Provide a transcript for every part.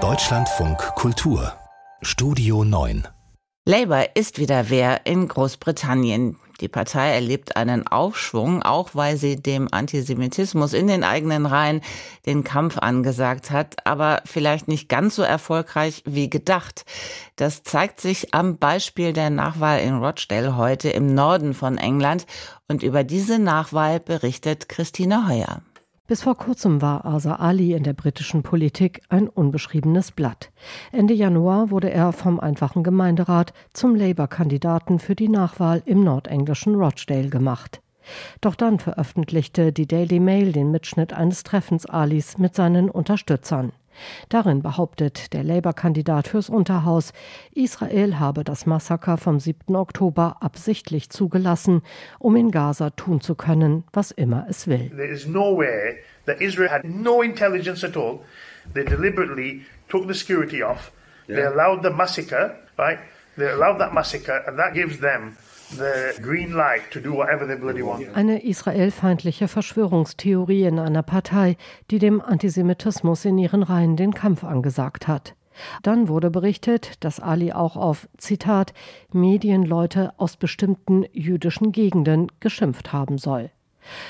Deutschlandfunk Kultur Studio 9 Labour ist wieder wer in Großbritannien. Die Partei erlebt einen Aufschwung, auch weil sie dem Antisemitismus in den eigenen Reihen den Kampf angesagt hat, aber vielleicht nicht ganz so erfolgreich wie gedacht. Das zeigt sich am Beispiel der Nachwahl in Rochdale heute im Norden von England und über diese Nachwahl berichtet Christine Heuer. Bis vor kurzem war Asa Ali in der britischen Politik ein unbeschriebenes Blatt. Ende Januar wurde er vom einfachen Gemeinderat zum Labour-Kandidaten für die Nachwahl im nordenglischen Rochdale gemacht. Doch dann veröffentlichte die Daily Mail den Mitschnitt eines Treffens Alis mit seinen Unterstützern. Darin behauptet der Labour-Kandidat fürs Unterhaus, Israel habe das Massaker vom 7. Oktober absichtlich zugelassen, um in Gaza tun zu können, was immer es will. There is no way that Israel had no intelligence at all. They deliberately took the security off. They allowed the massacre, right? They allowed that massacre and that gives them eine israelfeindliche Verschwörungstheorie in einer Partei, die dem Antisemitismus in ihren Reihen den Kampf angesagt hat. Dann wurde berichtet, dass Ali auch auf, Zitat, Medienleute aus bestimmten jüdischen Gegenden geschimpft haben soll.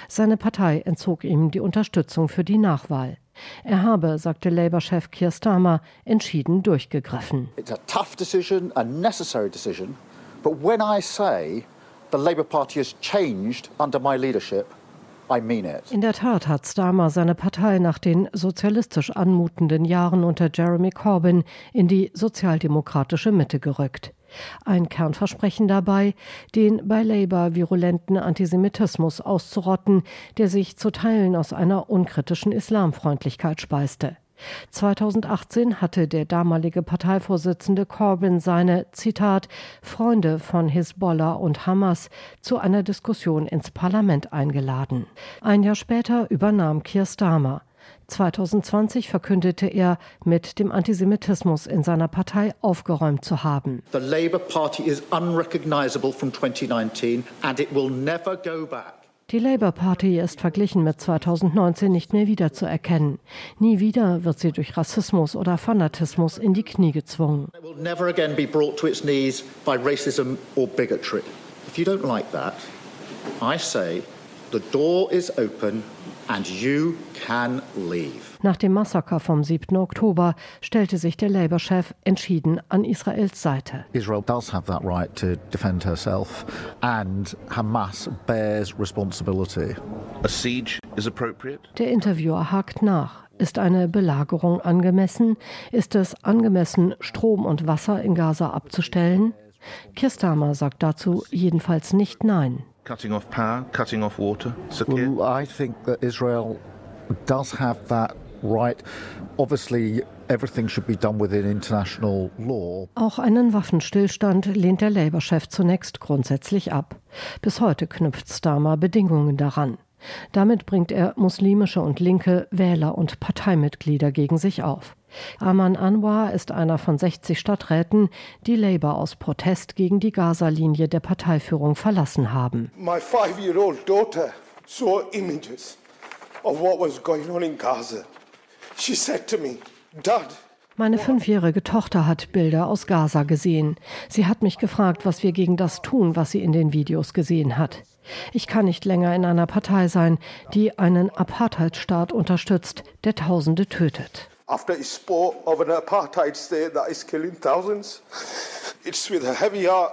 Seine Partei entzog ihm die Unterstützung für die Nachwahl. Er habe, sagte Labour-Chef Keir Starmer, entschieden durchgegriffen. It's a tough decision, a necessary decision. But when I say the Labour Party has changed under my leadership, I mean it. In der Tat hat Starmer seine Partei nach den sozialistisch anmutenden Jahren unter Jeremy Corbyn in die sozialdemokratische Mitte gerückt. Ein Kernversprechen dabei, den bei Labour virulenten Antisemitismus auszurotten, der sich zu Teilen aus einer unkritischen Islamfreundlichkeit speiste. 2018 hatte der damalige Parteivorsitzende Corbyn seine, Zitat, Freunde von Hisbollah und Hamas zu einer Diskussion ins Parlament eingeladen. Ein Jahr später übernahm Keir Starmer. 2020 verkündete er, mit dem Antisemitismus in seiner Partei aufgeräumt zu haben. The Labour Party is unrecognizable from 2019 and it will never go back. Die Labour Party ist verglichen mit 2019 nicht mehr wiederzuerkennen. Nie wieder wird sie durch Rassismus oder Fanatismus in die Knie gezwungen. If you don't like that, I say the door is open and you can leave. Nach dem Massaker vom 7. Oktober stellte sich der Labour-Chef entschieden an Israels Seite. Israel does have that right to defend herself and Hamas bears responsibility. A siege is appropriate. Der Interviewer hakt nach. Ist eine Belagerung angemessen? Ist es angemessen, Strom und Wasser in Gaza abzustellen? Kirstamer sagt dazu jedenfalls nicht Nein. Cutting off power, cutting off water, Well, I think that Israel does have that right. Obviously, everything should be done within international law. Auch einen Waffenstillstand lehnt der Labour-Chef zunächst grundsätzlich ab. Bis heute knüpft Starmer Bedingungen daran. Damit bringt er muslimische und linke Wähler und Parteimitglieder gegen sich auf. Aman Anwar ist einer von 60 Stadträten, die Labour aus Protest gegen die Gaza-Linie der Parteiführung verlassen haben. My five-year-old daughter saw images of what was going on in Gaza. She said to me, Dad, meine fünfjährige Tochter hat Bilder aus Gaza gesehen. Sie hat mich gefragt, was wir gegen das tun, was sie in den Videos gesehen hat. Ich kann nicht länger in einer Partei sein, die einen Apartheidstaat unterstützt, der Tausende tötet. After a sport of an apartheid state that is killing thousands, it's with a heavy heart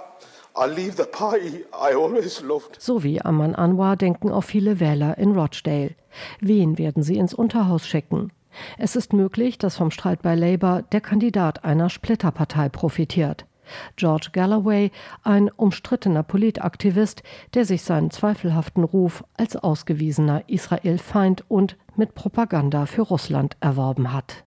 so wie Aman Anwar denken auch viele Wähler in Rochdale. Wen werden sie ins Unterhaus schicken? Es ist möglich, dass vom Streit bei Labour der Kandidat einer Splitterpartei profitiert. George Galloway, ein umstrittener Politaktivist, der sich seinen zweifelhaften Ruf als ausgewiesener Israel-Feind und mit Propaganda für Russland erworben hat.